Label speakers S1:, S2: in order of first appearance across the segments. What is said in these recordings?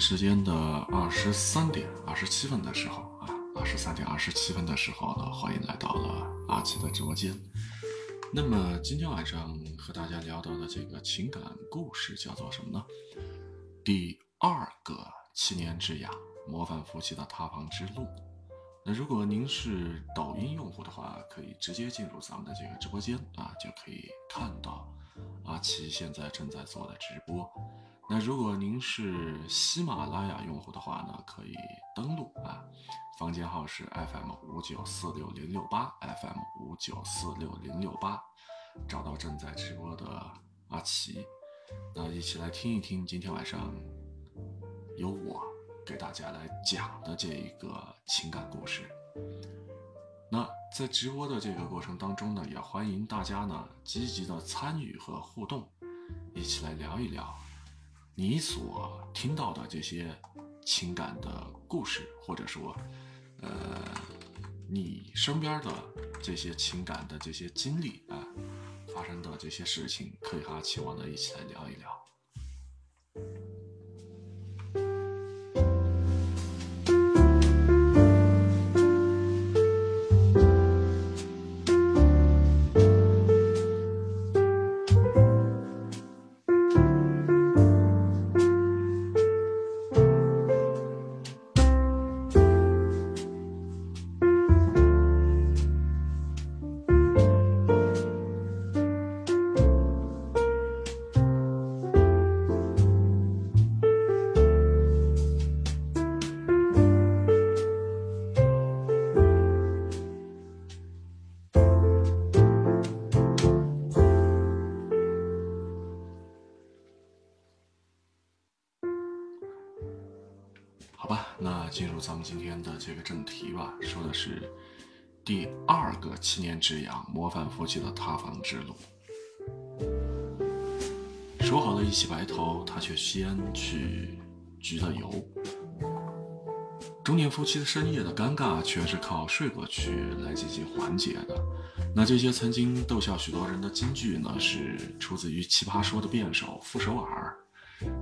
S1: 时间的二十三点二十七分的时候啊，二十三点二十七分的时候呢，欢迎来到了阿奇的直播间。那么今天晚上和大家聊到的这个情感故事叫做什么呢？第二个七年之痒，模范夫妻的塌房之路。那如果您是抖音用户的话，可以直接进入咱们的这个直播间啊，就可以看到阿奇现在正在做的直播。那如果您是喜马拉雅用户的话呢，可以登录啊，房间号是 FM 五九四六零六八 FM 五九四六零六八，找到正在直播的阿奇，那一起来听一听今天晚上由我给大家来讲的这一个情感故事。那在直播的这个过程当中呢，也欢迎大家呢积极的参与和互动，一起来聊一聊。你所听到的这些情感的故事，或者说，呃，你身边的这些情感的这些经历啊，发生的这些事情，可以和阿奇我呢一起来聊一聊。今天的这个正题吧，说的是第二个七年之痒，模范夫妻的塌房之路。说好的一起白头，他却先去焗了油。中年夫妻的深夜的尴尬，全是靠睡过去来进行缓解的。那这些曾经逗笑许多人的金句呢，是出自于《奇葩说》的辩手傅首尔。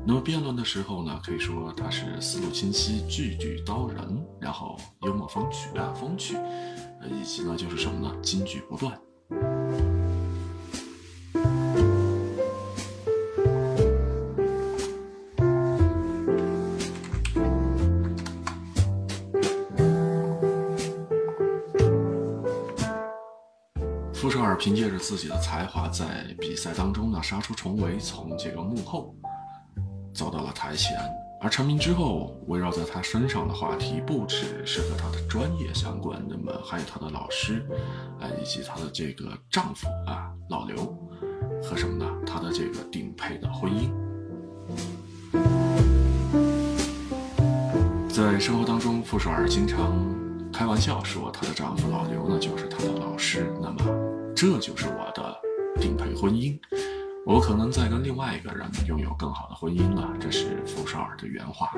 S1: 那么辩论的时候呢，可以说他是思路清晰、句句刀人，然后幽默风趣啊风趣，呃，以及呢就是什么呢，金句不断。傅首尔凭借着自己的才华，在比赛当中呢杀出重围，从这个幕后走到了台前。而成名之后，围绕在他身上的话题不只是和他的专业相关，那么还有他的老师，啊，以及他的这个丈夫啊老刘，和什么呢？他的这个顶配的婚姻。在生活当中，傅首尔经常开玩笑说，她的丈夫老刘呢就是她的老师。那么，这就是我的顶配婚姻。我可能在跟另外一个人拥有更好的婚姻了，这是傅首尔的原话。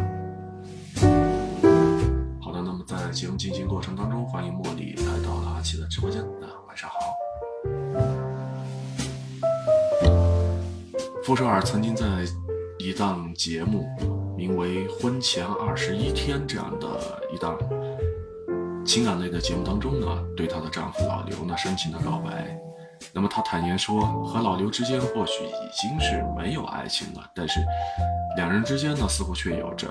S1: 好的，那么在节目进行过程当中，欢迎茉莉来到了阿奇的直播间。那晚上好。傅首尔曾经在一档节目，名为《婚前二十一天》这样的一档情感类的节目当中呢，对她的丈夫老刘呢深情的告白。那么他坦言说，和老刘之间或许已经是没有爱情了，但是两人之间呢，似乎却有着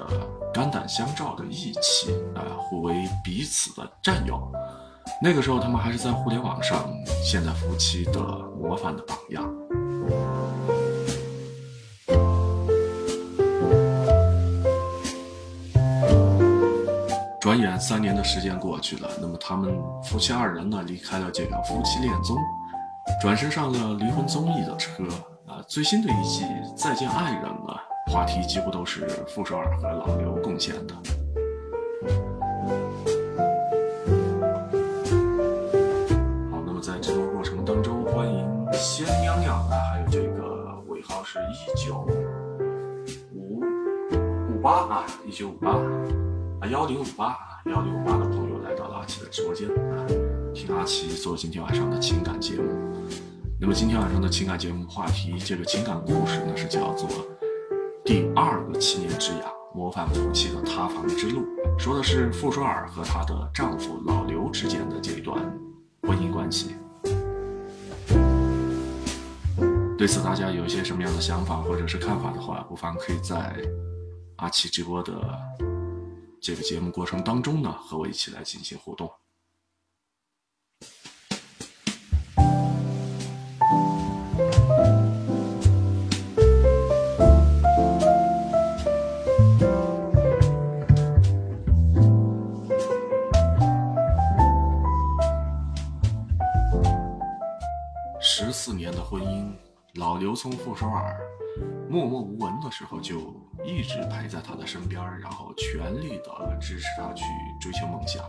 S1: 肝胆相照的义气啊、互为彼此的战友。那个时候，他们还是在互联网上现在夫妻的模范的榜样。转眼三年的时间过去了，那么他们夫妻二人呢，离开了这个夫妻恋综。转身上了离婚综艺的车啊！最新的一季《再见爱人》呢，话题几乎都是傅首尔和老刘贡献的。好，那么在直播过程当中，欢迎仙娘娘啊，还有这个尾号是一九五五八啊，一九五八啊，幺零五八啊，幺零五八的朋友来到了阿奇的直播间啊。听阿奇做今天晚上的情感节目，那么今天晚上的情感节目话题，这个情感故事呢是叫做第二个七年之痒，模范夫妻的塌房之路，说的是傅首尔和她的丈夫老刘之间的这一段婚姻关系。对此，大家有一些什么样的想法或者是看法的话，不妨可以在阿奇直播的这个节目过程当中呢，和我一起来进行互动。年的婚姻。老刘从傅首尔默默无闻的时候，就一直陪在他的身边，然后全力的支持他去追求梦想。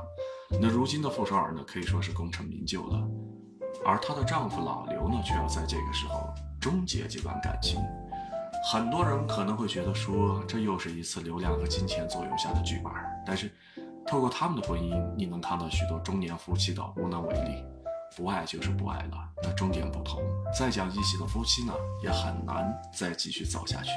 S1: 那如今的傅首尔呢，可以说是功成名就了，而她的丈夫老刘呢，却要在这个时候终结这段感情。很多人可能会觉得说，这又是一次流量和金钱作用下的剧本。但是，透过他们的婚姻，你能看到许多中年夫妻的无能为力。不爱就是不爱了，那终点不同，再讲义气的夫妻呢，也很难再继续走下去。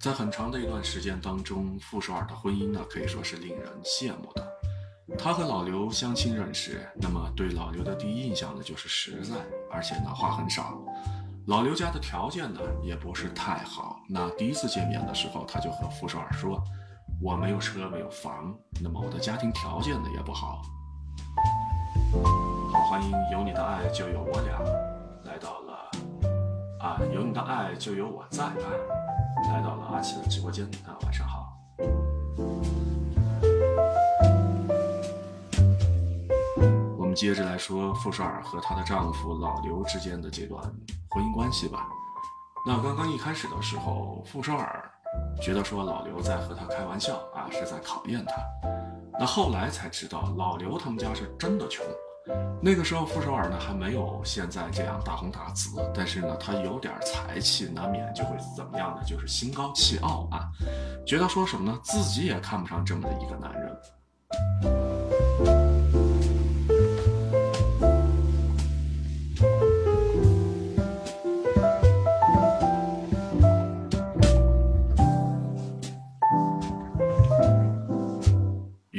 S1: 在很长的一段时间当中，傅首尔的婚姻呢，可以说是令人羡慕的。他和老刘相亲认识，那么对老刘的第一印象呢，就是实在，而且呢，话很少。老刘家的条件呢，也不是太好。那第一次见面的时候，他就和傅首尔说：“我没有车，没有房，那么我的家庭条件呢也不好。”好，欢迎有你的爱就有我俩，来到了啊，有你的爱就有我在啊，来到了阿奇的直播间啊，晚上好。我们接着来说傅首尔和她的丈夫老刘之间的这段。婚姻关系吧，那刚刚一开始的时候，傅首尔觉得说老刘在和他开玩笑啊，是在考验他。那后来才知道，老刘他们家是真的穷。那个时候，傅首尔呢还没有现在这样大红大紫，但是呢，他有点才气，难免就会怎么样呢？就是心高气傲啊，觉得说什么呢？自己也看不上这么的一个男人。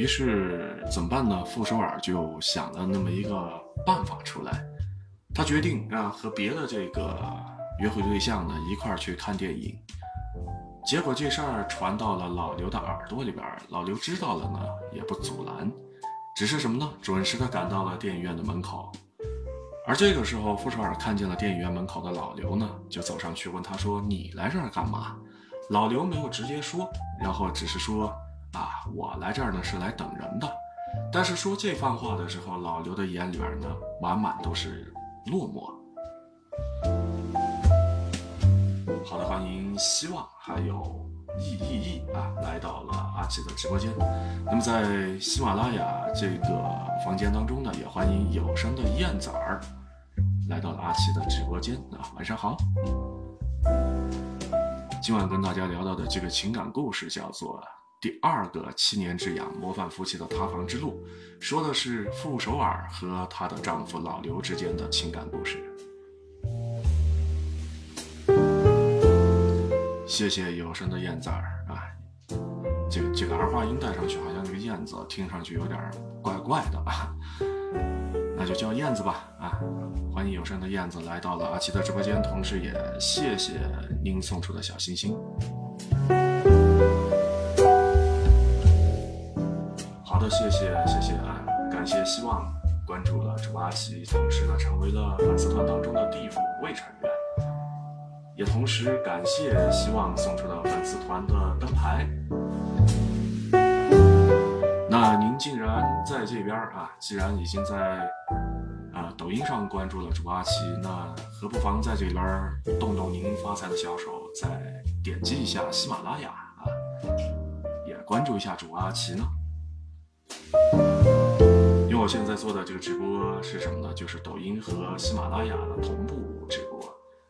S1: 是怎么办呢？傅首尔就想了那么一个办法出来，他决定啊和别的这个约会对象呢一块儿去看电影。结果这事儿传到了老刘的耳朵里边，老刘知道了呢也不阻拦，只是什么呢？准时的赶到了电影院的门口。而这个时候，傅首尔看见了电影院门口的老刘呢，就走上去问他说：“你来这儿干嘛？”老刘没有直接说，然后只是说。啊，我来这儿呢是来等人的，但是说这番话的时候，老刘的眼里边呢满满都是落寞。好的，欢迎希望还有易易易啊来到了阿奇的直播间。那么在喜马拉雅这个房间当中呢，也欢迎有声的燕子儿来到了阿奇的直播间啊，晚上好。今晚跟大家聊到的这个情感故事叫做。第二个七年之痒，模范夫妻的塌房之路，说的是傅首尔和她的丈夫老刘之间的情感故事。谢谢有声的燕子儿啊，这个这个儿化音带上去，好像这个燕子听上去有点怪怪的啊，那就叫燕子吧啊！欢迎有声的燕子来到了阿奇的直播间，同时也谢谢您送出的小心心。谢谢谢谢啊，感谢希望关注了主阿奇，同时呢成为了粉丝团当中的第五位成员，也同时感谢希望送出的粉丝团的灯牌。那您既然在这边啊，既然已经在啊抖音上关注了主播阿奇，那何不妨在这边动动您发财的小手，再点击一下喜马拉雅啊，也关注一下主播阿奇呢？因为我现在做的这个直播是什么呢？就是抖音和喜马拉雅的同步直播，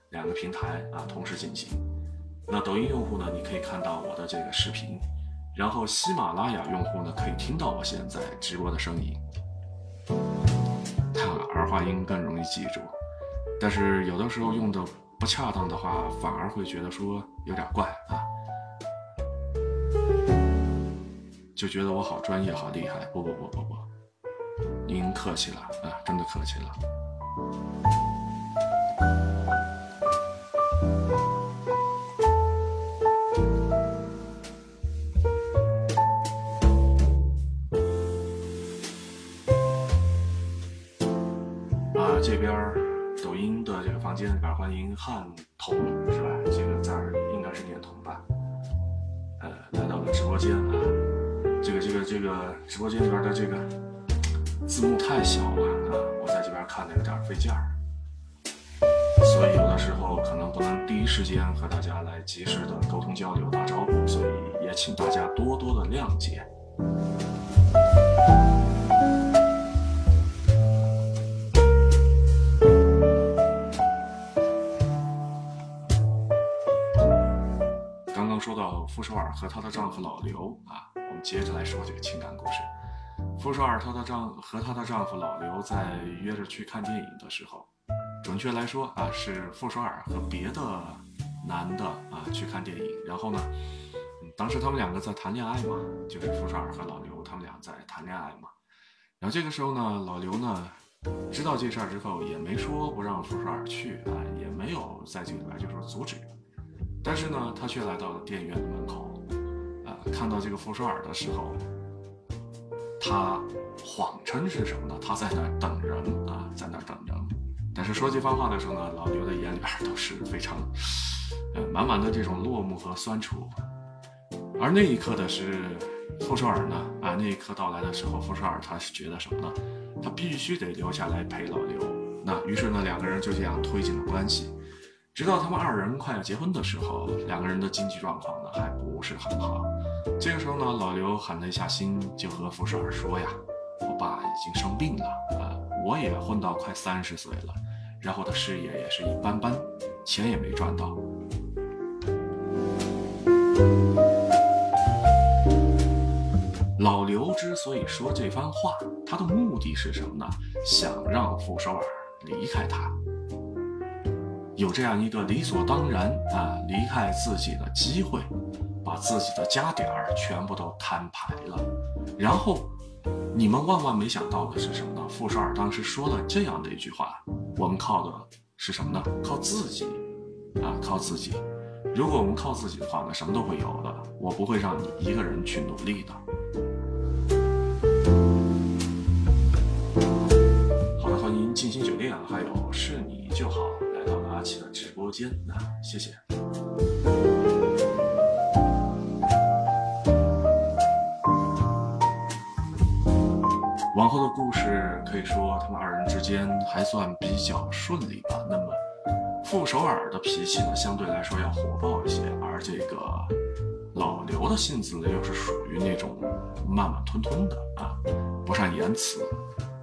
S1: 两个平台啊同时进行。那抖音用户呢，你可以看到我的这个视频，然后喜马拉雅用户呢可以听到我现在直播的声音。儿化音更容易记住。但是有的时候用的不恰当的话，反而会觉得说有点怪啊，就觉得我好专业、好厉害。不不不不不，您客气了啊，真的客气了。啊，这边抖音的这个房间里边欢迎汉童是吧？这个字儿应该是念童吧？呃，来到了直播间啊，这个这个这个直播间里边的这个字幕太小了啊，我在这边看的有点费劲儿，所以有的时候可能不能第一时间和大家来及时的沟通交流打招呼，所以也请大家多多的谅解。刚刚说到傅首尔和她的丈夫老刘啊，接着来说这个情感故事。傅首尔她的丈和她的丈夫老刘在约着去看电影的时候，准确来说啊，是傅首尔和别的男的啊去看电影，然后呢，当时他们两个在谈恋爱嘛，就是傅首尔和老刘他们俩在谈恋爱嘛。然后这个时候呢，老刘呢知道这事儿之后，也没说不让傅首尔去啊，也没有在这里边就说阻止。但是呢，他却来到了电影院的门口，看到这个傅首尔的时候，他谎称是什么呢？他在那儿等人啊，在那儿等人。但是说这番话的时候呢，老刘的眼里边都是非常，呃，满满的这种落寞和酸楚。而那一刻的是傅首尔呢，啊，那一刻到来的时候，傅首尔他是觉得什么呢？他必须得留下来陪老刘。那于是呢，两个人就这样推进了关系。直到他们二人快要结婚的时候，两个人的经济状况呢还不是很好。这个时候呢，老刘狠了一下心，就和傅首尔说呀：“我爸已经生病了，啊，我也混到快三十岁了，然后的事业也是一般般，钱也没赚到。”老刘之所以说这番话，他的目的是什么呢？想让傅首尔离开他。有这样一个理所当然啊离开自己的机会，把自己的家底儿全部都摊牌了，然后你们万万没想到的是什么呢？傅首尔当时说了这样的一句话：“我们靠的是什么呢？靠自己啊，靠自己。如果我们靠自己的话呢，什么都会有的。我不会让你一个人去努力的。”好的，欢迎静心酒店，还有是你就好。来到了阿奇的直播间，那谢谢。往后的故事可以说他们二人之间还算比较顺利吧。那么傅首尔的脾气呢，相对来说要火爆一些，而这个老刘的性子呢，又是属于那种慢慢吞吞的啊，不善言辞。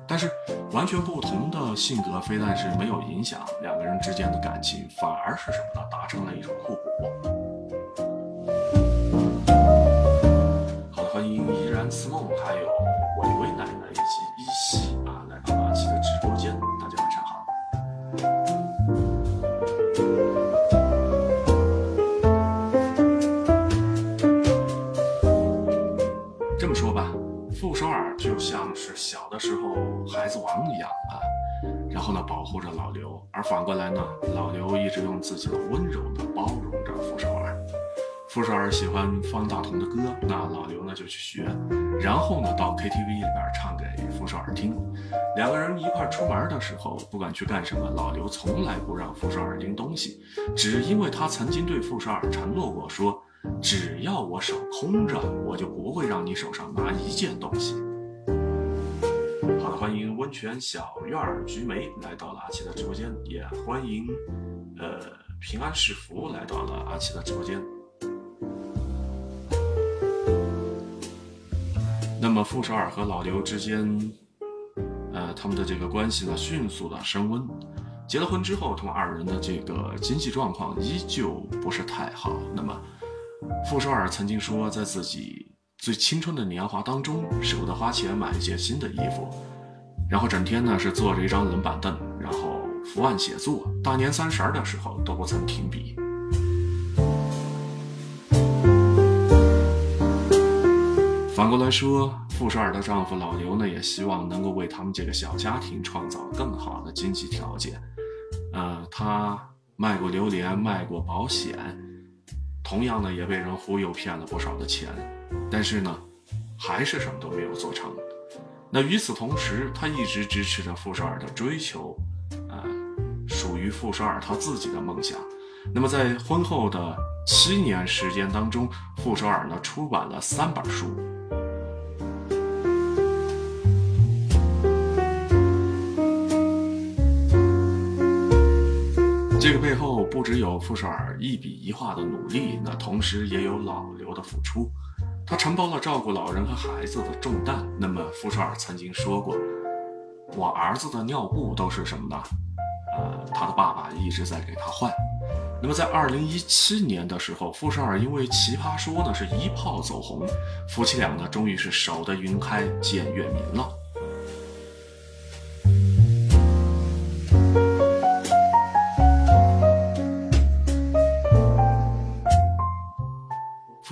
S1: 但是完全不同的性格，非但是没有影响两个人之间的感情，反而是什么呢？达成了一种互补。的时候孩子王一样啊，然后呢保护着老刘，而反过来呢，老刘一直用自己的温柔呢包容着傅首尔。傅首尔喜欢方大同的歌，那老刘呢就去学，然后呢到 KTV 里边唱给傅首尔听。两个人一块出门的时候，不管去干什么，老刘从来不让傅首尔拎东西，只因为他曾经对傅首尔承诺过说。只要我手空着，我就不会让你手上拿一件东西。欢迎温泉小院儿菊梅来到了阿奇的直播间，也欢迎呃平安是福来到了阿奇的直播间。那么傅首尔和老刘之间，呃，他们的这个关系呢，迅速的升温。结了婚之后，他们二人的这个经济状况依旧不是太好。那么。傅首尔曾经说，在自己最青春的年华当中，舍不得花钱买一件新的衣服，然后整天呢是坐着一张冷板凳，然后伏案写作，大年三十的时候都不曾停笔。反过来说，傅首尔的丈夫老刘呢，也希望能够为他们这个小家庭创造更好的经济条件。呃，他卖过榴莲，卖过保险，同样呢也被人忽悠骗了不少的钱，但是呢，还是什么都没有做成。那与此同时，他一直支持着傅首尔的追求，呃，属于傅首尔他自己的梦想。那么在婚后的七年时间当中，傅首尔呢出版了三本书。这个背后不只有傅首尔一笔一画的努力，那同时也有老刘的付出。他承包了照顾老人和孩子的重担。那么傅首尔曾经说过：“我儿子的尿布都是什么呢？呃，他的爸爸一直在给他换。”那么在二零一七年的时候，傅首尔因为《奇葩说》呢是一炮走红，夫妻俩呢终于是守得云开见月明了。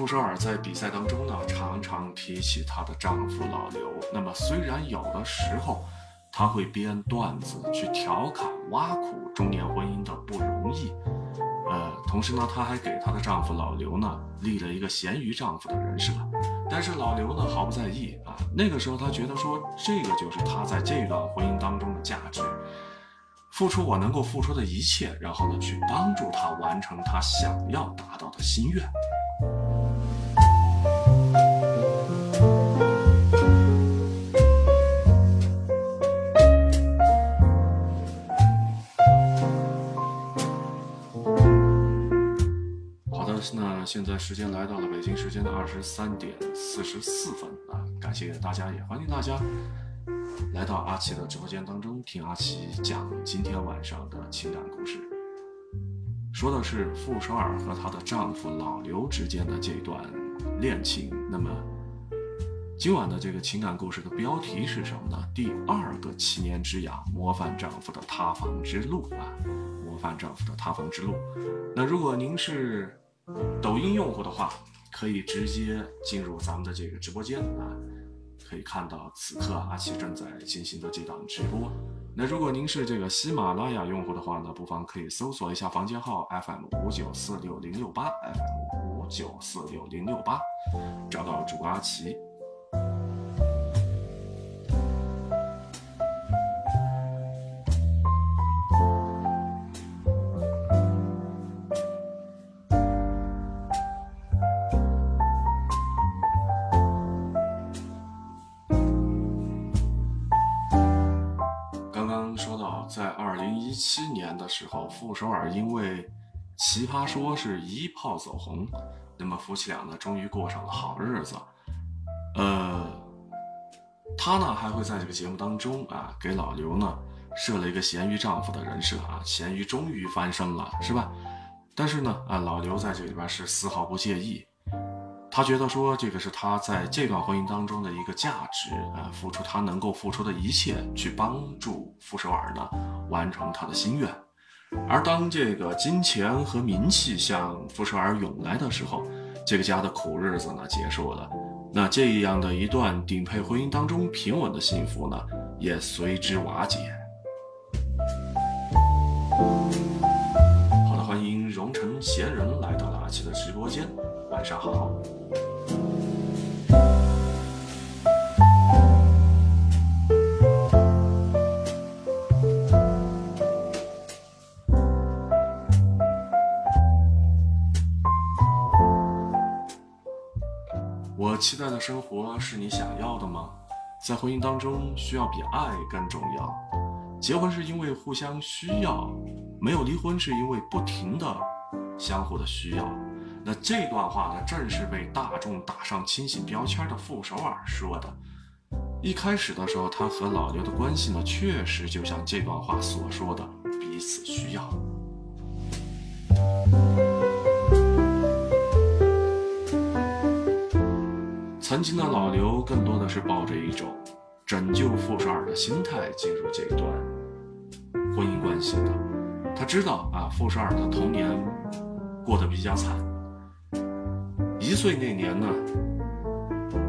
S1: 傅首尔在比赛当中呢，常常提起她的丈夫老刘。那么虽然有的时候，她会编段子去调侃、挖苦中年婚姻的不容易，呃，同时呢，她还给她的丈夫老刘呢立了一个咸鱼丈夫的人设。但是老刘呢毫不在意啊，那个时候他觉得说，这个就是他在这段婚姻当中的价值，付出我能够付出的一切，然后呢去帮助他完成他想要达到的心愿。现在时间来到了北京时间的二十三点四十四分啊！感谢大家，也欢迎大家来到阿奇的直播间当中听阿奇讲今天晚上的情感故事。说的是傅首尔和她的丈夫老刘之间的这段恋情。那么今晚的这个情感故事的标题是什么呢？第二个七年之痒，模范丈夫的塌房之路啊！模范丈夫的塌房之路。那如果您是抖音用户的话，可以直接进入咱们的这个直播间啊，可以看到此刻阿奇正在进行的这档直播。那如果您是这个喜马拉雅用户的话呢，不妨可以搜索一下房间号 FM 五九四六零六八 FM 五九四六零六八，找到主播阿奇。时候，傅首尔因为《奇葩说》是一炮走红，那么夫妻俩呢，终于过上了好日子。呃，他呢还会在这个节目当中啊，给老刘呢设了一个咸鱼丈夫的人设啊，咸鱼终于翻身了，是吧？但是呢，啊，老刘在这里边是丝毫不介意。他觉得说，这个是他在这段婚姻当中的一个价值，啊，付出他能够付出的一切，去帮助傅首尔呢完成他的心愿。而当这个金钱和名气向傅首尔涌来的时候，这个家的苦日子呢结束了，那这样的一段顶配婚姻当中平稳的幸福呢也随之瓦解。好的，欢迎荣成闲人来到了阿奇的直播间。晚上好。期待的生活是你想要的吗？在婚姻当中，需要比爱更重要。结婚是因为互相需要，没有离婚是因为不停的相互的需要。那这段话呢，正是被大众打上清醒标签的傅首尔说的。一开始的时候，他和老刘的关系呢，确实就像这段话所说的，彼此需要。曾经的老刘更多的是抱着一种拯救傅首尔的心态进入这段婚姻关系的。他知道啊，傅首尔的童年过得比较惨。一岁那年呢，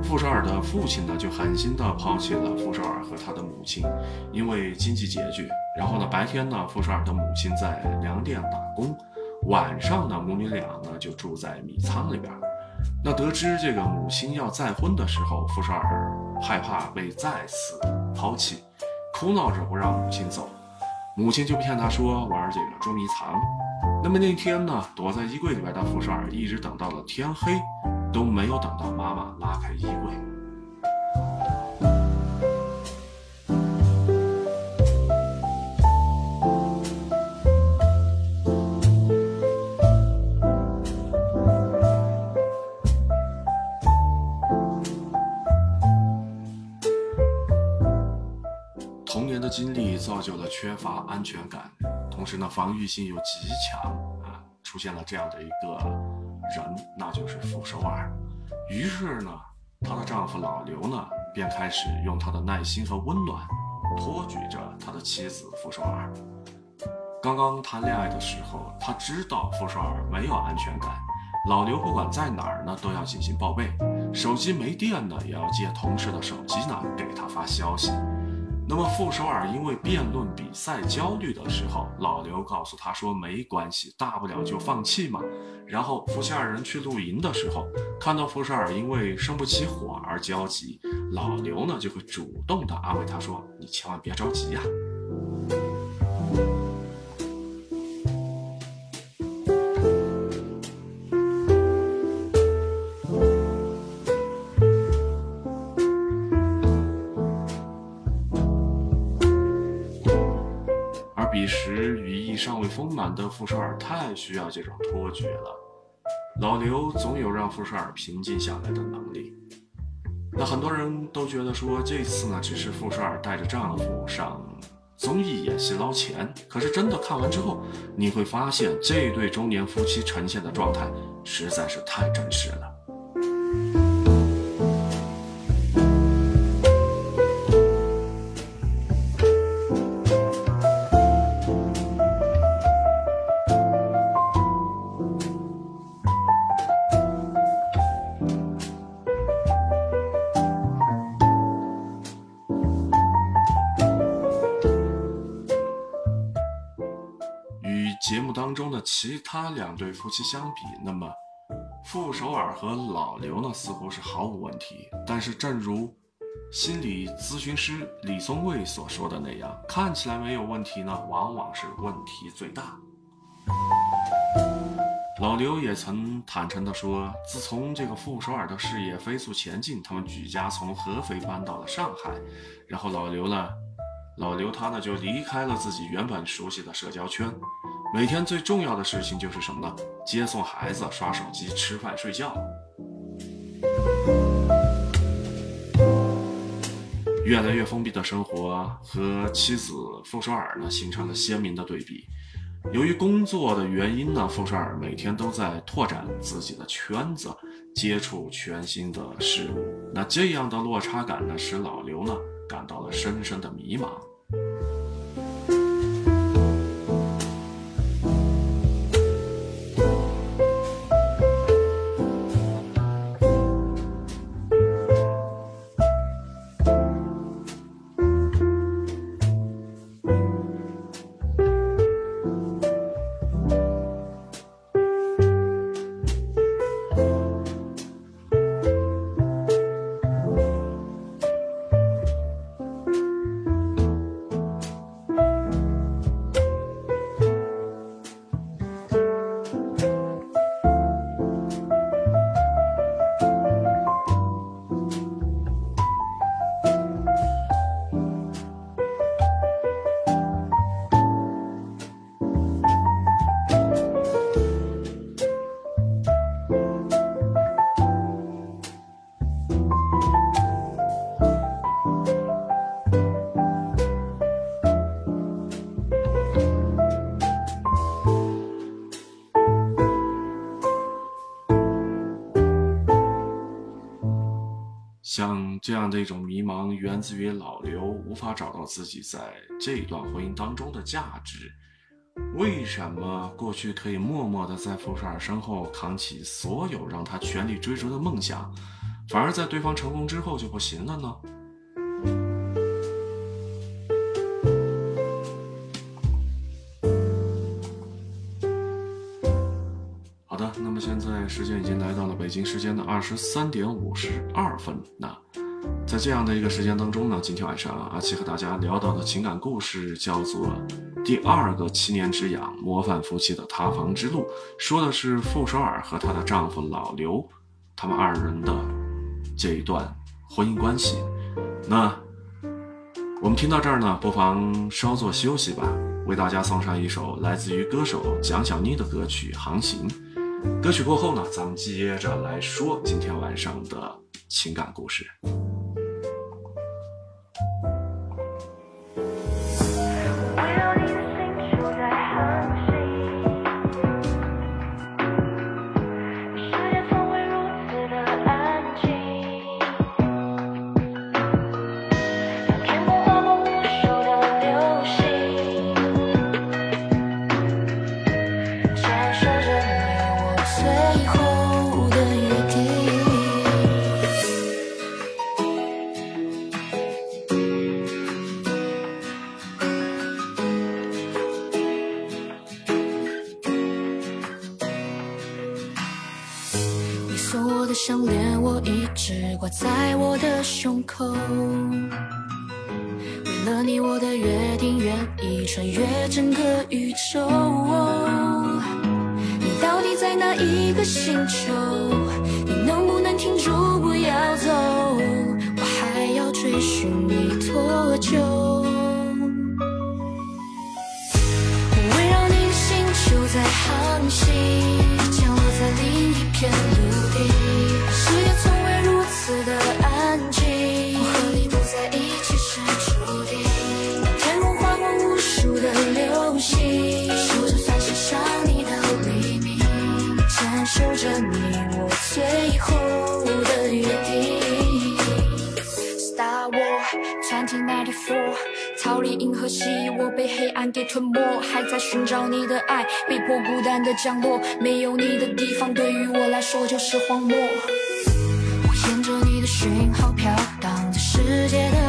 S1: 傅首尔的父亲呢就狠心的抛弃了傅首尔和他的母亲，因为经济拮据。然后呢，白天呢，傅首尔的母亲在粮店打工，晚上呢，母女俩呢就住在米仓里边。那得知这个母亲要再婚的时候，傅首尔害怕被再次抛弃，哭闹着不让母亲走。母亲就骗他说玩这个捉迷藏。那么那天呢，躲在衣柜里边的傅首尔一直等到了天黑，都没有等到妈妈拉开衣柜。就了缺乏安全感，同时呢，防御性又极强啊，出现了这样的一个人，那就是傅首尔。于是呢，她的丈夫老刘呢，便开始用他的耐心和温暖，托举着他的妻子傅首尔。刚刚谈恋爱的时候，他知道傅首尔没有安全感，老刘不管在哪儿呢，都要进行报备，手机没电呢，也要借同事的手机呢，给他发消息。那么傅首尔因为辩论比赛焦虑的时候，老刘告诉他说没关系，大不了就放弃嘛。然后夫妻二人去露营的时候，看到傅首尔因为生不起火而焦急，老刘呢就会主动的安慰他说：“你千万别着急呀。”尚未丰满的傅首尔太需要这种托举了，老刘总有让傅首尔平静下来的能力。那很多人都觉得说这次呢，只是傅首尔带着丈夫上综艺演戏捞钱，可是真的看完之后，你会发现这对中年夫妻呈现的状态实在是太真实了。其他两对夫妻相比，那么傅首尔和老刘呢，似乎是毫无问题。但是，正如心理咨询师李松蔚所说的那样，看起来没有问题呢，往往是问题最大。老刘也曾坦诚地说，自从这个傅首尔的事业飞速前进，他们举家从合肥搬到了上海，然后老刘呢，老刘他呢就离开了自己原本熟悉的社交圈。每天最重要的事情就是什么呢？接送孩子、刷手机、吃饭、睡觉。越来越封闭的生活和妻子傅首尔呢形成了鲜明的对比。由于工作的原因呢，傅首尔每天都在拓展自己的圈子，接触全新的事物。那这样的落差感呢，使老刘呢感到了深深的迷茫。这样的一种迷茫，源自于老刘无法找到自己在这段婚姻当中的价值。为什么过去可以默默的在傅首尔身后扛起所有让他全力追逐的梦想，反而在对方成功之后就不行了呢？好的，那么现在时间已经来到了北京时间的二十三点五十二分。那在这样的一个时间当中呢，今天晚上阿奇和大家聊到的情感故事叫做《第二个七年之痒模范夫妻的塌房之路》，说的是傅首尔和她的丈夫老刘他们二人的这一段婚姻关系。那我们听到这儿呢，不妨稍作休息吧，为大家送上一首来自于歌手蒋小妮的歌曲《航行》。歌曲过后呢，咱们接着来说今天晚上的情感故事。
S2: 降落。没有你的地方，对于我来说就是荒漠。我沿着你的讯号飘荡在世界的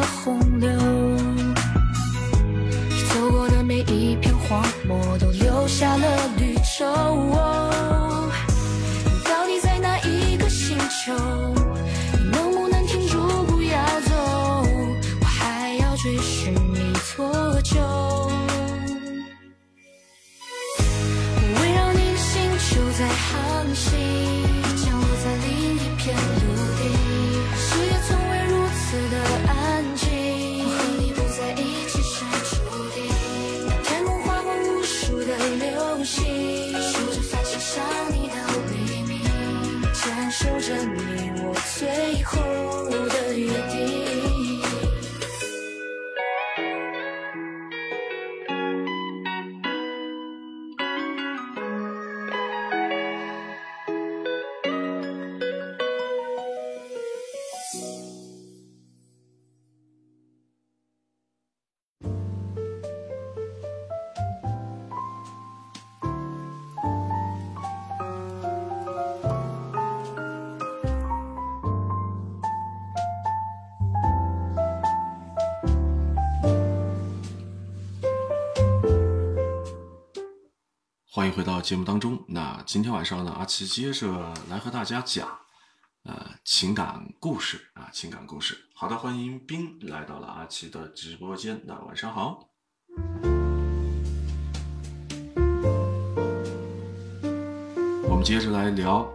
S1: 欢迎回到节目当中。那今天晚上呢，阿奇接着来和大家讲，呃，情感故事啊，情感故事。好的，欢迎冰来到了阿奇的直播间。那晚上好。我们接着来聊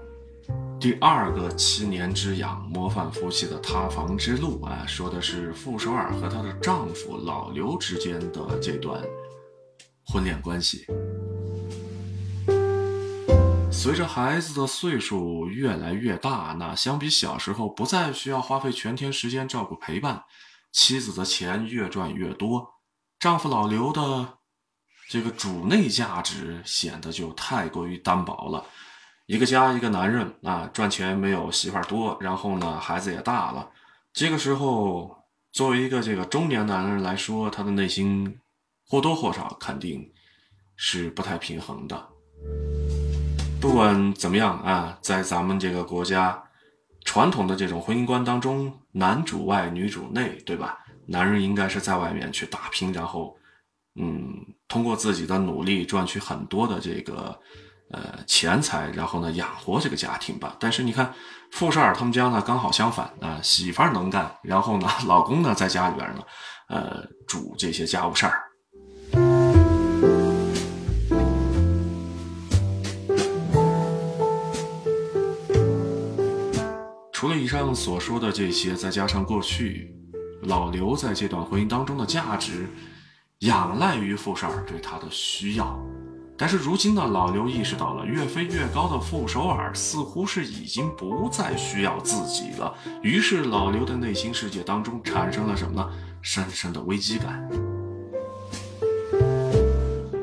S1: 第二个七年之痒模范夫妻的塌房之路啊，说的是傅首尔和她的丈夫老刘之间的这段婚恋关系。随着孩子的岁数越来越大，那相比小时候不再需要花费全天时间照顾陪伴，妻子的钱越赚越多，丈夫老刘的这个主内价值显得就太过于单薄了。一个家一个男人啊，赚钱没有媳妇儿多，然后呢孩子也大了，这个时候，作为一个这个中年男人来说，他的内心或多或少肯定是不太平衡的。不管怎么样啊，在咱们这个国家传统的这种婚姻观当中，男主外女主内，对吧？男人应该是在外面去打拼，然后，嗯，通过自己的努力赚取很多的这个呃钱财，然后呢养活这个家庭吧。但是你看，富少尔他们家呢刚好相反啊，媳妇儿能干，然后呢老公呢在家里边呢，呃，主这些家务事儿。除了以上所说的这些，再加上过去老刘在这段婚姻当中的价值，仰赖于傅首尔对他的需要。但是如今呢，老刘意识到了越飞越高的傅首尔似乎是已经不再需要自己了。于是老刘的内心世界当中产生了什么呢？深深的危机感。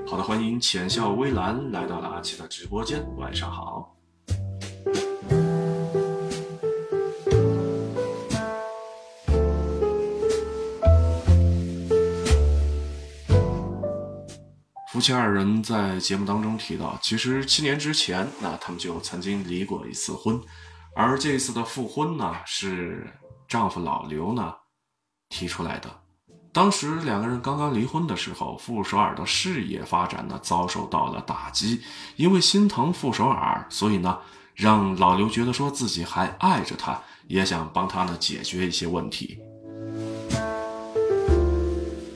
S1: 好的，欢迎浅笑微澜来到了阿奇的直播间，晚上好。夫妻二人在节目当中提到，其实七年之前，那他们就曾经离过一次婚，而这次的复婚呢，是丈夫老刘呢提出来的。当时两个人刚刚离婚的时候，傅首尔的事业发展呢遭受到了打击，因为心疼傅首尔，所以呢让老刘觉得说自己还爱着他，也想帮他呢解决一些问题。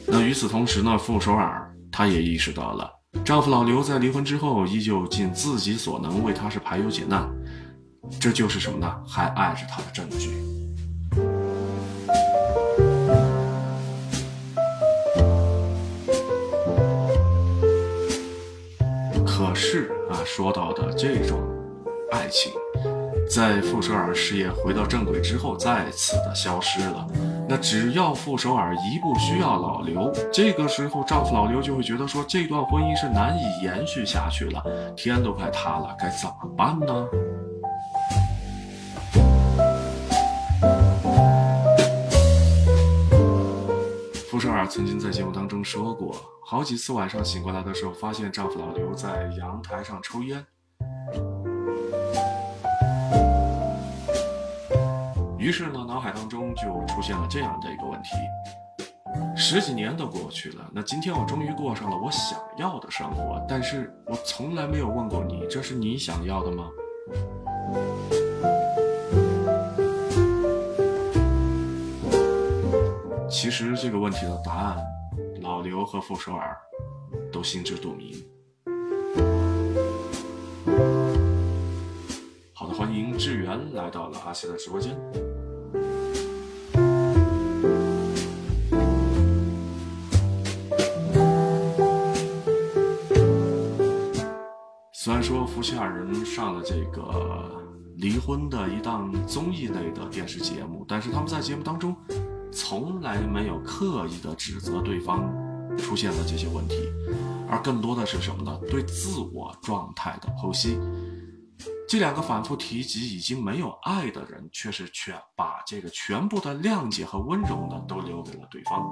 S1: 那与此同时呢，傅首尔。她也意识到了，丈夫老刘在离婚之后依旧尽自己所能为她是排忧解难，这就是什么呢？还爱着她的证据。可是啊，说到的这种爱情。在傅首尔事业回到正轨之后，再次的消失了。那只要傅首尔一不需要老刘，这个时候丈夫老刘就会觉得说这段婚姻是难以延续下去了，天都快塌了，该怎么办呢？傅首尔曾经在节目当中说过，好几次晚上醒过来的时候，发现丈夫老刘在阳台上抽烟。于是呢，脑海当中就出现了这样的一个问题：十几年都过去了，那今天我终于过上了我想要的生活，但是我从来没有问过你，这是你想要的吗？其实这个问题的答案，老刘和傅首尔都心知肚明。好的，欢迎志源来到了阿奇的直播间。说夫妻二人上了这个离婚的一档综艺类的电视节目，但是他们在节目当中从来没有刻意的指责对方出现了这些问题，而更多的是什么呢？对自我状态的剖析。这两个反复提及已经没有爱的人，却是全把这个全部的谅解和温柔呢都留给了对方。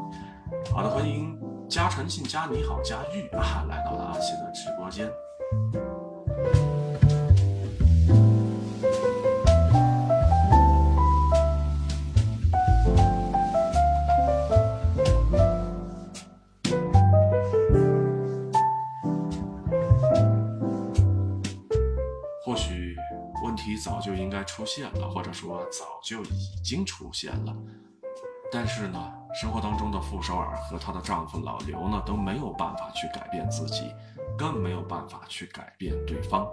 S1: 好的，欢迎加诚信加你好加玉啊，来到了阿西的直播间。或许问题早就应该出现了，或者说早就已经出现了，但是呢，生活当中的傅首尔和她的丈夫老刘呢都没有办法去改变自己。更没有办法去改变对方。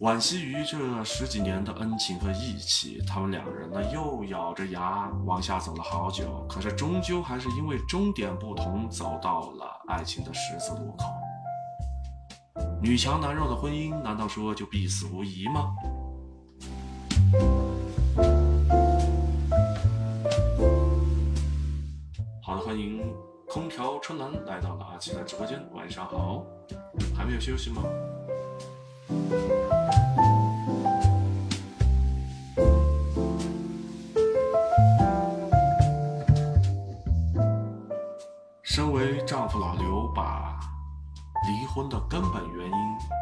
S1: 惋惜于这十几年的恩情和义气，他们两人呢又咬着牙往下走了好久，可是终究还是因为终点不同，走到了爱情的十字路口。女强男弱的婚姻，难道说就必死无疑吗？好的，欢迎空调春兰来到了阿奇的直播间，晚上好，还没有休息吗？身为丈夫老刘，把离婚的根本原因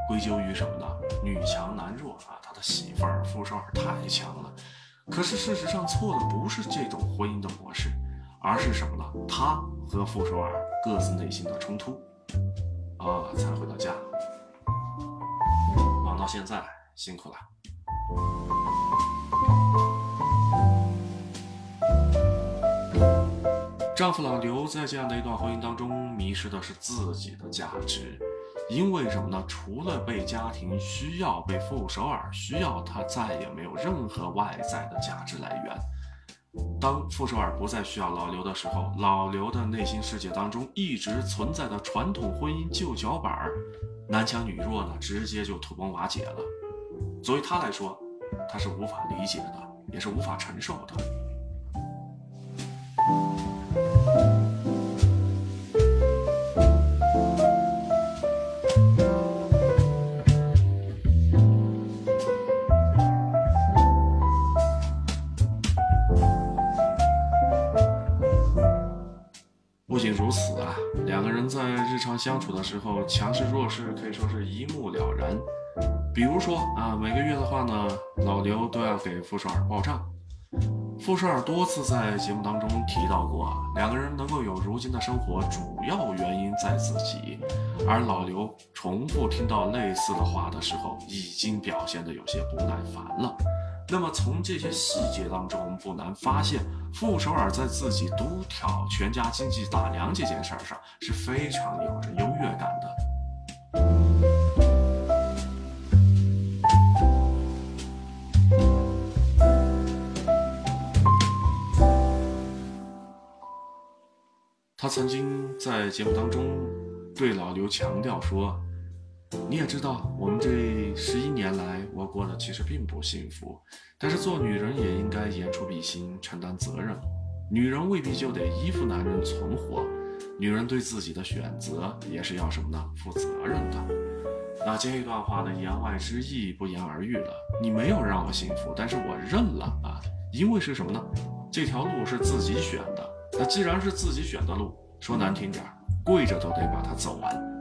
S1: 归咎于什么呢？女强男弱啊，他的媳妇儿、富少儿太强了。可是事实上错的不是这种婚姻的模式。而是什么呢？他和傅首尔各自内心的冲突。啊，才回到家，忙到现在，辛苦了。丈夫老刘在这样的一段婚姻当中，迷失的是自己的价值，因为什么呢？除了被家庭需要，被傅首尔需要，他再也没有任何外在的价值来源。当傅首尔不再需要老刘的时候，老刘的内心世界当中一直存在的传统婚姻旧脚板儿，男强女弱呢，直接就土崩瓦解了。作为他来说，他是无法理解的，也是无法承受的。不仅如此啊，两个人在日常相处的时候，强势弱势可以说是一目了然。比如说啊，每个月的话呢，老刘都要给傅首尔报账。傅首尔多次在节目当中提到过啊，两个人能够有如今的生活，主要原因在自己。而老刘重复听到类似的话的时候，已经表现得有些不耐烦了。那么从这些细节当中，不难发现，傅首尔在自己独挑全家经济大梁这件事儿上是非常有着优越感的。他曾经在节目当中对老刘强调说。你也知道，我们这十一年来，我过得其实并不幸福。但是做女人也应该言出必行，承担责任。女人未必就得依附男人存活，女人对自己的选择也是要什么呢？负责任的。那这一段话的言外之意不言而喻了。你没有让我幸福，但是我认了啊，因为是什么呢？这条路是自己选的。那既然是自己选的路，说难听点，跪着都得把它走完。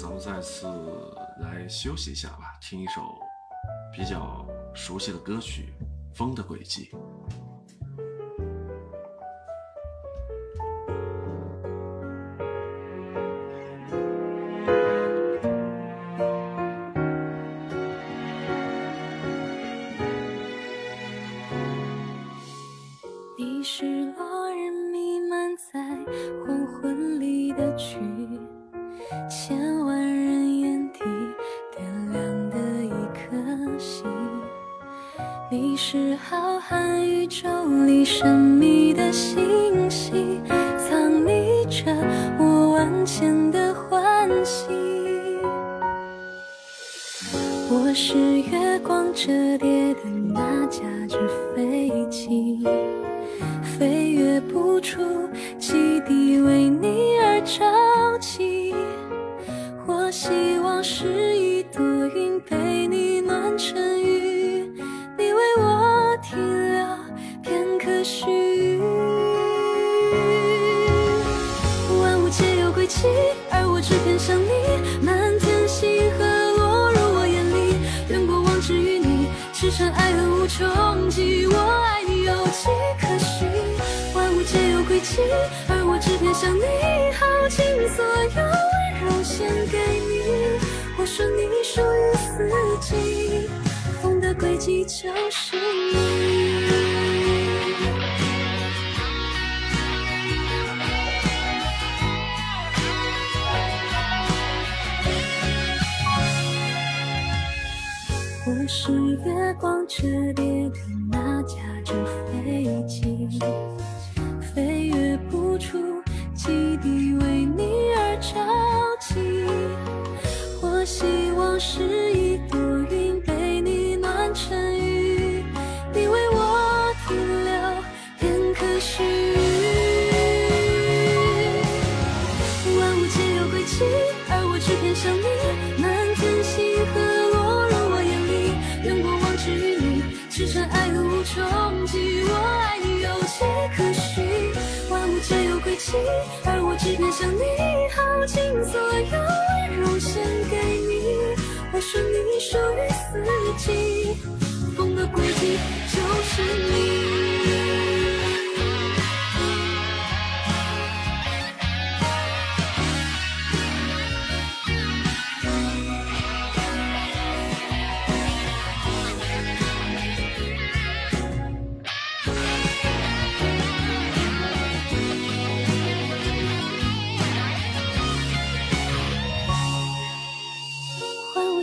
S1: 咱们再次来休息一下吧，听一首比较熟悉的歌曲《风的轨迹》。
S3: 而我只偏向你，耗尽所有温柔献给你。我说你属于四季，风的轨迹就是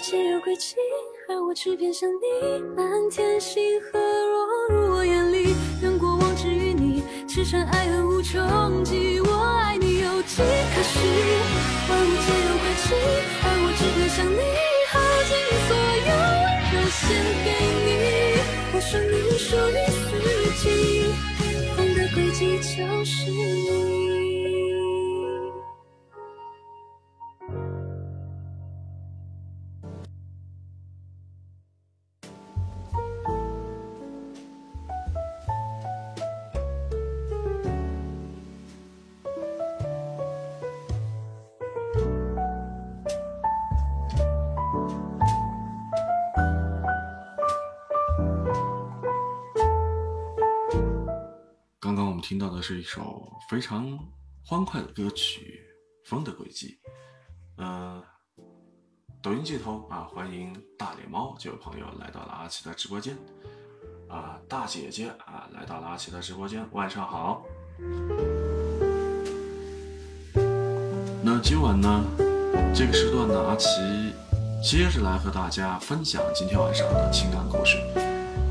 S3: 万物皆有轨迹，而我只偏向你。满天星河落入我眼里，愿过往只与你，驰骋爱恨无穷极。我爱你有迹可循，万物皆有轨迹，而我只偏向你。耗尽所有温柔献给你，我说你属于四季，风的轨迹就是你。
S1: 是一首非常欢快的歌曲《风的轨迹》。呃，抖音街头啊，欢迎大脸猫这位朋友来到了阿奇的直播间。啊，大姐姐啊，来到了阿奇的直播间，晚上好。那今晚呢，这个时段呢，阿奇接着来和大家分享今天晚上的情感故事。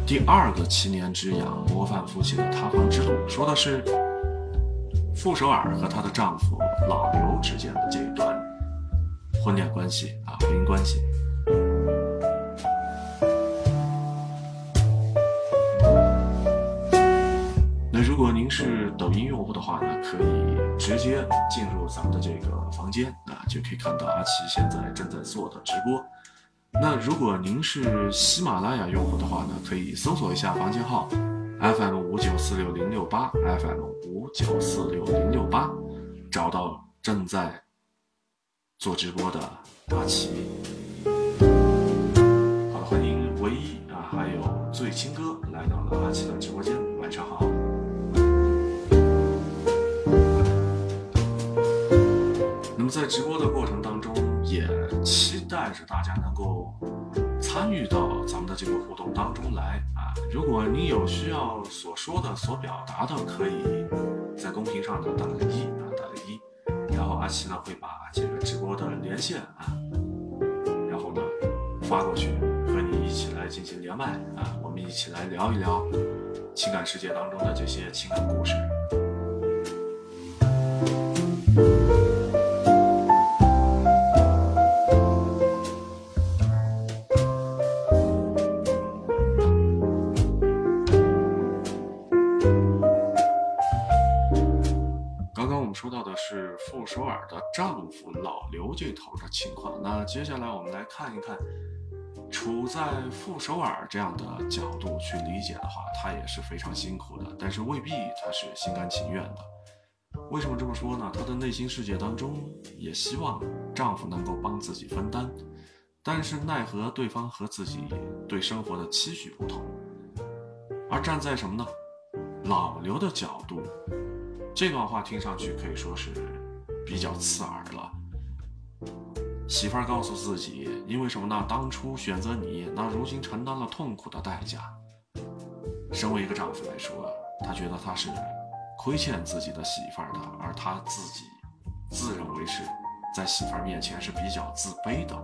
S1: 第二个七年之痒模范夫妻的塌房之路，说的是傅首尔和她的丈夫老刘之间的这一段婚恋关系啊，婚姻关系。那如果您是抖音用户的话呢，可以直接进入咱们的这个房间啊，就可以看到阿奇现在正在做的直播。那如果您是喜马拉雅用户的话呢，可以搜索一下房间号 FM 五九四六零六八 FM 五九四六零六八，找到正在做直播的阿奇。好的，欢迎唯一啊，还有醉青哥来到了阿奇的直播间，晚上好。那么在直播的过程当中，也期待着大家能够参与到咱们的这个互动当中来啊！如果你有需要所说的、所表达的，可以在公屏上呢打个一啊，打个一，然后阿奇呢会把这个直播的连线啊，然后呢发过去，和你一起来进行连麦啊，我们一起来聊一聊情感世界当中的这些情感故事。首尔的丈夫老刘这头的情况，那接下来我们来看一看，处在傅首尔这样的角度去理解的话，她也是非常辛苦的，但是未必她是心甘情愿的。为什么这么说呢？她的内心世界当中也希望丈夫能够帮自己分担，但是奈何对方和自己对生活的期许不同，而站在什么呢？老刘的角度。这段话听上去可以说是比较刺耳了。媳妇儿告诉自己，因为什么呢？当初选择你，那如今承担了痛苦的代价。身为一个丈夫来说，他觉得他是亏欠自己的媳妇儿的，而他自己自认为是在媳妇儿面前是比较自卑的。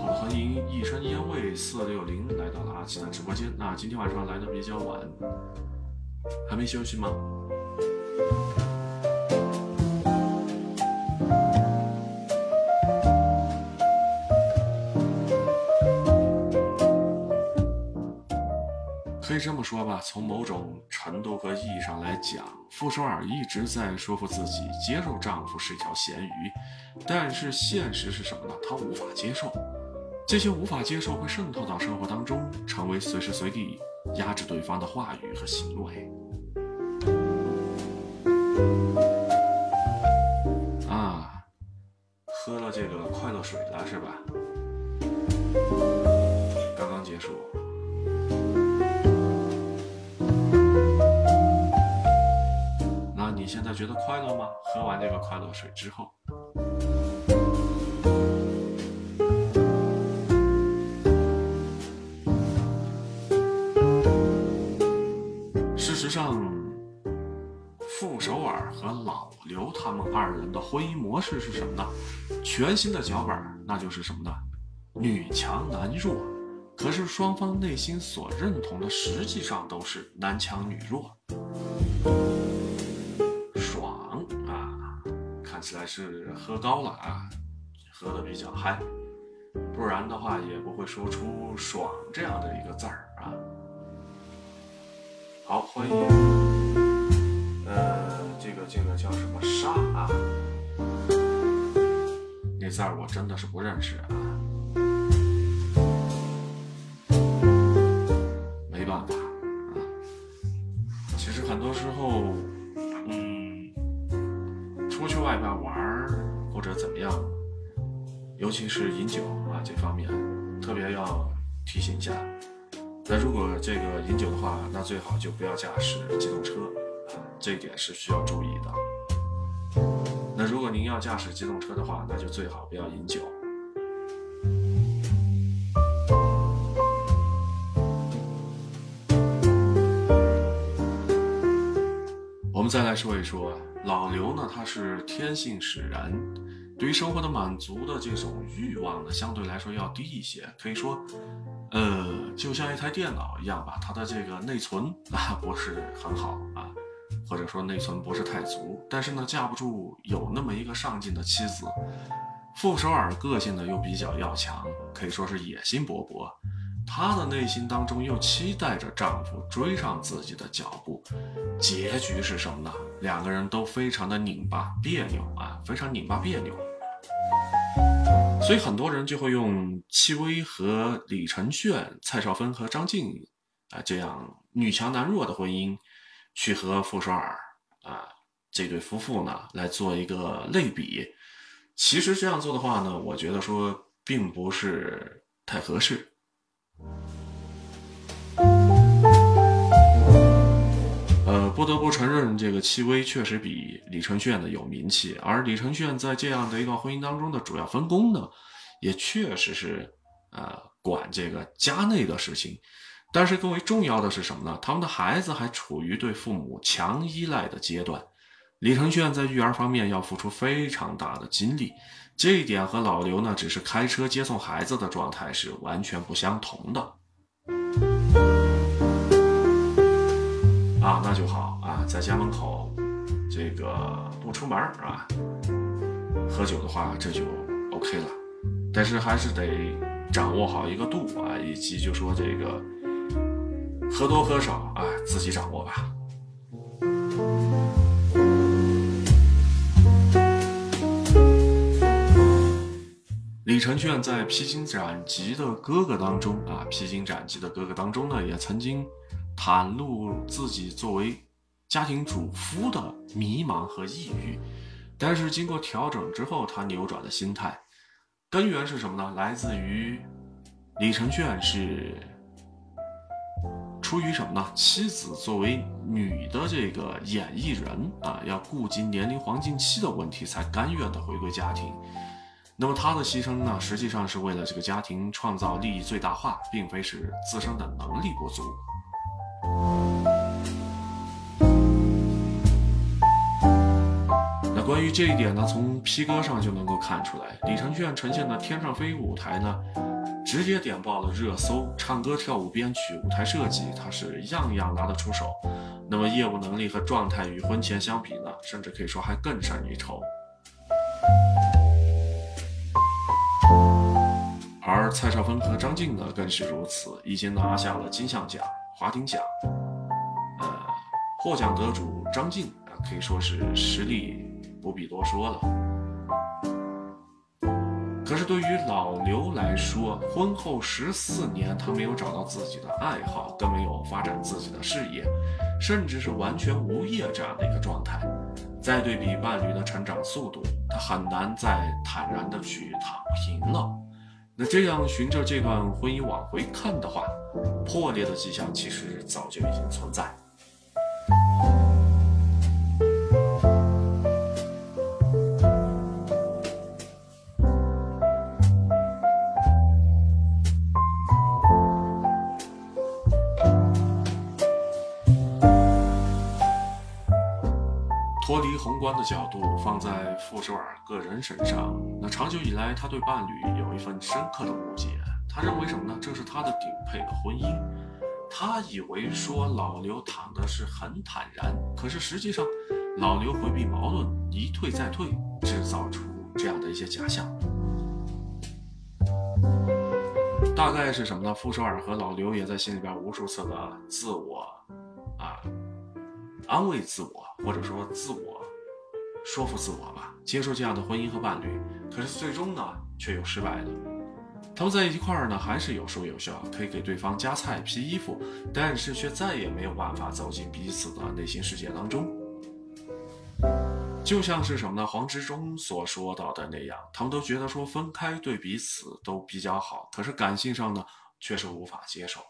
S1: 好，欢迎一身烟味四六零来到了阿奇的直播间。那今天晚上来的比较晚。还没休息吗？可以这么说吧，从某种程度和意义上来讲，傅首尔一直在说服自己接受丈夫是一条咸鱼，但是现实是什么呢？她无法接受，这些无法接受会渗透到生活当中，成为随时随地压制对方的话语和行为。啊，喝了这个快乐水了是吧？刚刚结束。那你现在觉得快乐吗？喝完这个快乐水之后，上，傅首尔和老刘他们二人的婚姻模式是什么呢？全新的脚本，那就是什么呢？女强男弱。可是双方内心所认同的，实际上都是男强女弱。爽啊！看起来是喝高了啊，喝的比较嗨，不然的话也不会说出“爽”这样的一个字儿。好，欢迎，呃，这个这个叫什么沙啊？那字儿我真的是不认识啊。没办法啊。其实很多时候，嗯，出去外边玩儿或者怎么样，尤其是饮酒啊这方面，特别要提醒一下。那如果这个饮酒的话，那最好就不要驾驶机动车，这一点是需要注意的。那如果您要驾驶机动车的话，那就最好不要饮酒。我们再来说一说老刘呢，他是天性使然，对于生活的满足的这种欲望呢，相对来说要低一些。可以说，呃，就像一台电脑一样吧，它的这个内存 啊不是很好啊，或者说内存不是太足，但是呢，架不住有那么一个上进的妻子。傅首尔个性呢又比较要强，可以说是野心勃勃。她的内心当中又期待着丈夫追上自己的脚步，结局是什么呢？两个人都非常的拧巴别扭啊，非常拧巴别扭。所以很多人就会用戚薇和李承铉、蔡少芬和张晋啊这样女强男弱的婚姻，去和傅首尔啊这对夫妇呢来做一个类比。其实这样做的话呢，我觉得说并不是太合适。呃，不得不承认，这个戚薇确实比李承铉呢有名气，而李承铉在这样的一段婚姻当中的主要分工呢，也确实是呃管这个家内的事情。但是更为重要的是什么呢？他们的孩子还处于对父母强依赖的阶段。李承铉在育儿方面要付出非常大的精力，这一点和老刘呢只是开车接送孩子的状态是完全不相同的。那就好啊，在家门口这个不出门啊，喝酒的话这就 OK 了，但是还是得掌握好一个度啊，以及就说这个喝多喝少啊，自己掌握吧。李承铉在《披荆斩棘的哥哥》当中啊，《披荆斩棘的哥哥》当中呢，也曾经袒露自己作为家庭主夫的迷茫和抑郁。但是经过调整之后，他扭转了心态。根源是什么呢？来自于李承铉是出于什么呢？妻子作为女的这个演艺人啊，要顾及年龄黄金期的问题，才甘愿的回归家庭。那么他的牺牲呢，实际上是为了这个家庭创造利益最大化，并非是自身的能力不足。那关于这一点呢，从 P 哥上就能够看出来，李承铉呈现的《天上飞》舞台呢，直接点爆了热搜，唱歌、跳舞、编曲、舞台设计，他是样样拿得出手。那么业务能力和状态与婚前相比呢，甚至可以说还更胜一筹。而蔡少芬和张晋呢，更是如此，已经拿下了金像奖、华鼎奖。呃，获奖得主张晋啊，可以说是实力不必多说了。可是对于老刘来说，婚后十四年，他没有找到自己的爱好，更没有发展自己的事业，甚至是完全无业这样的一个状态。再对比伴侣的成长速度，他很难再坦然的去躺平了。那这样循着这段婚姻往回看的话，破裂的迹象其实早就已经存在。观的角度，放在傅首尔个人身上，那长久以来，他对伴侣有一份深刻的误解。他认为什么呢？这是他的顶配的婚姻。他以为说老刘躺的是很坦然，可是实际上，老刘回避矛盾，一退再退，制造出这样的一些假象。大概是什么呢？傅首尔和老刘也在心里边无数次的自我啊安慰自我。或者说自我说服自我吧，接受这样的婚姻和伴侣，可是最终呢却又失败了。他们在一块儿呢，还是有说有笑，可以给对方夹菜、披衣服，但是却再也没有办法走进彼此的内心世界当中。就像是什么呢？黄执中所说到的那样，他们都觉得说分开对彼此都比较好，可是感性上呢，却是无法接受。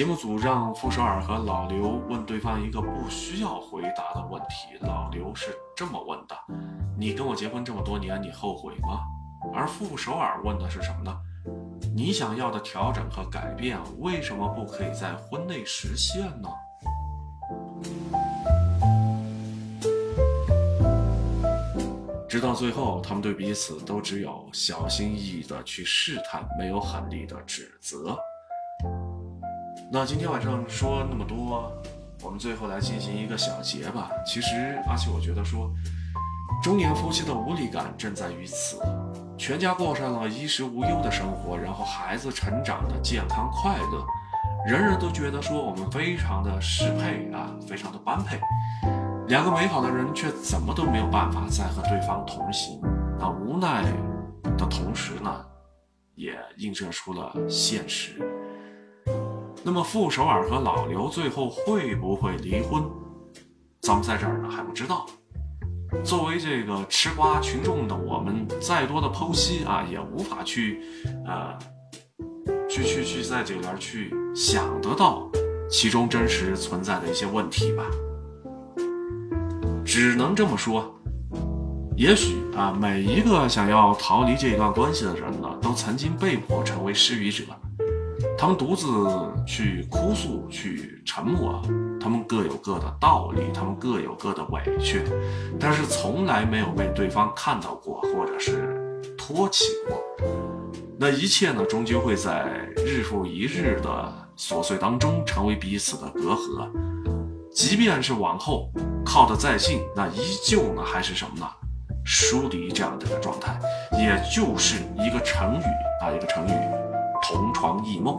S1: 节目组让傅首尔和老刘问对方一个不需要回答的问题，老刘是这么问的：“你跟我结婚这么多年，你后悔吗？”而傅首尔问的是什么呢？你想要的调整和改变，为什么不可以在婚内实现呢？直到最后，他们对彼此都只有小心翼翼的去试探，没有狠厉的指责。那今天晚上说那么多，我们最后来进行一个小结吧。其实阿奇，我觉得说，中年夫妻的无力感正在于此。全家过上了衣食无忧的生活，然后孩子成长的健康快乐，人人都觉得说我们非常的适配啊，非常的般配。两个美好的人却怎么都没有办法再和对方同行。那无奈的同时呢，也映射出了现实。那么傅首尔和老刘最后会不会离婚？咱们在这儿呢还不知道。作为这个吃瓜群众的我们，再多的剖析啊，也无法去，呃，去去去在这里边去想得到其中真实存在的一些问题吧。只能这么说，也许啊，每一个想要逃离这段关系的人呢，都曾经被迫成为失语者。他们独自去哭诉，去沉默，他们各有各的道理，他们各有各的委屈，但是从来没有被对方看到过，或者是托起过。那一切呢，终究会在日复一日的琐碎当中成为彼此的隔阂。即便是往后靠得再近，那依旧呢还是什么呢？疏离这样的一个状态，也就是一个成语啊，一个成语。同床异梦。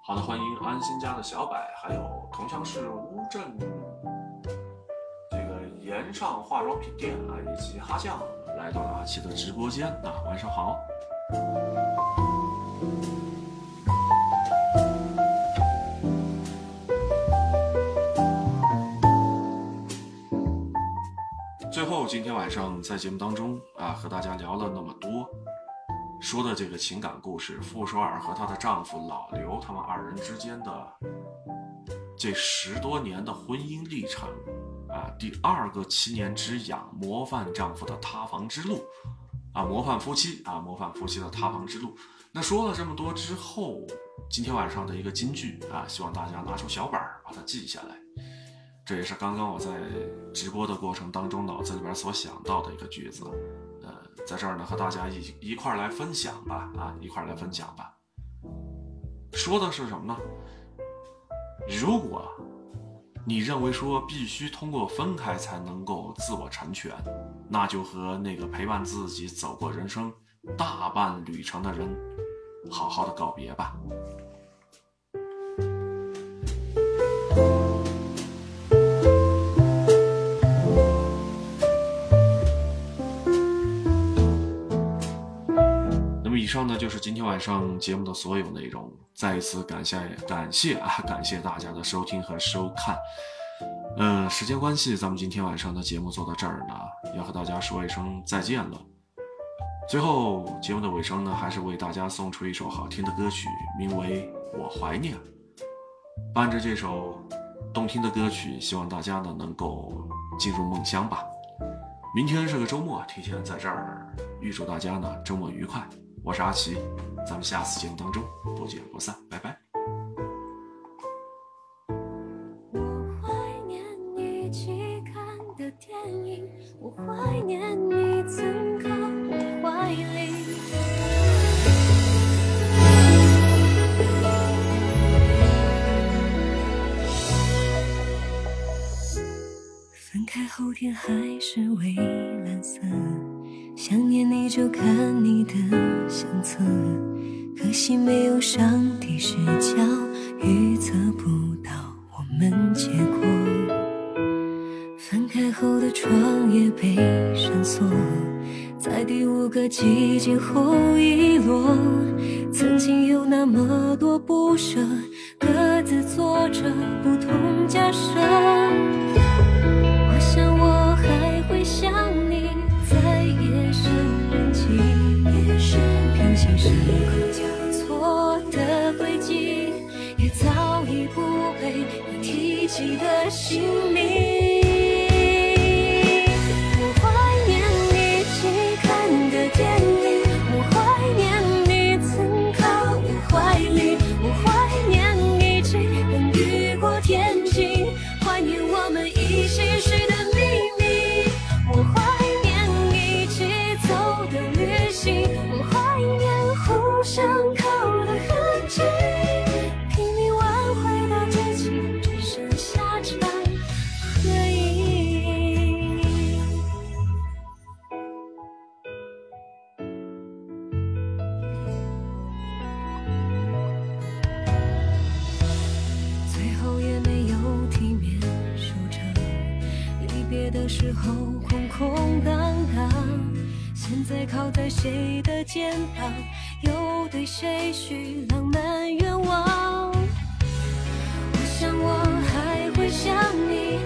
S1: 好的，欢迎安心家的小柏，还有同乡市乌镇这个岩上化妆品店啊，以及哈酱来到了阿奇的直播间啊，晚上好。今天晚上在节目当中啊，和大家聊了那么多，说的这个情感故事，傅首尔和她的丈夫老刘他们二人之间的这十多年的婚姻历程啊，第二个七年之痒，模范丈夫的塌房之路啊，模范夫妻啊，模范夫妻的塌房之路。那说了这么多之后，今天晚上的一个金句啊，希望大家拿出小本儿把它记下来。这也是刚刚我在直播的过程当中脑子里边所想到的一个句子。呃在这儿呢，和大家一一块来分享吧，啊，一块来分享吧。说的是什么呢？如果你认为说必须通过分开才能够自我成全，那就和那个陪伴自己走过人生大半旅程的人，好好的告别吧。上呢就是今天晚上节目的所有内容，再一次感谢感谢啊，感谢大家的收听和收看。嗯，时间关系，咱们今天晚上的节目做到这儿呢，要和大家说一声再见了。最后节目的尾声呢，还是为大家送出一首好听的歌曲，名为《我怀念》。伴着这首动听的歌曲，希望大家呢能够进入梦乡吧。明天是个周末，提前在这儿预祝大家呢周末愉快。我是阿奇，咱们下次节目当中不见不散，拜拜。
S3: 后空空荡荡，现在靠在谁的肩膀，又对谁许浪漫愿望？我想我还会想你。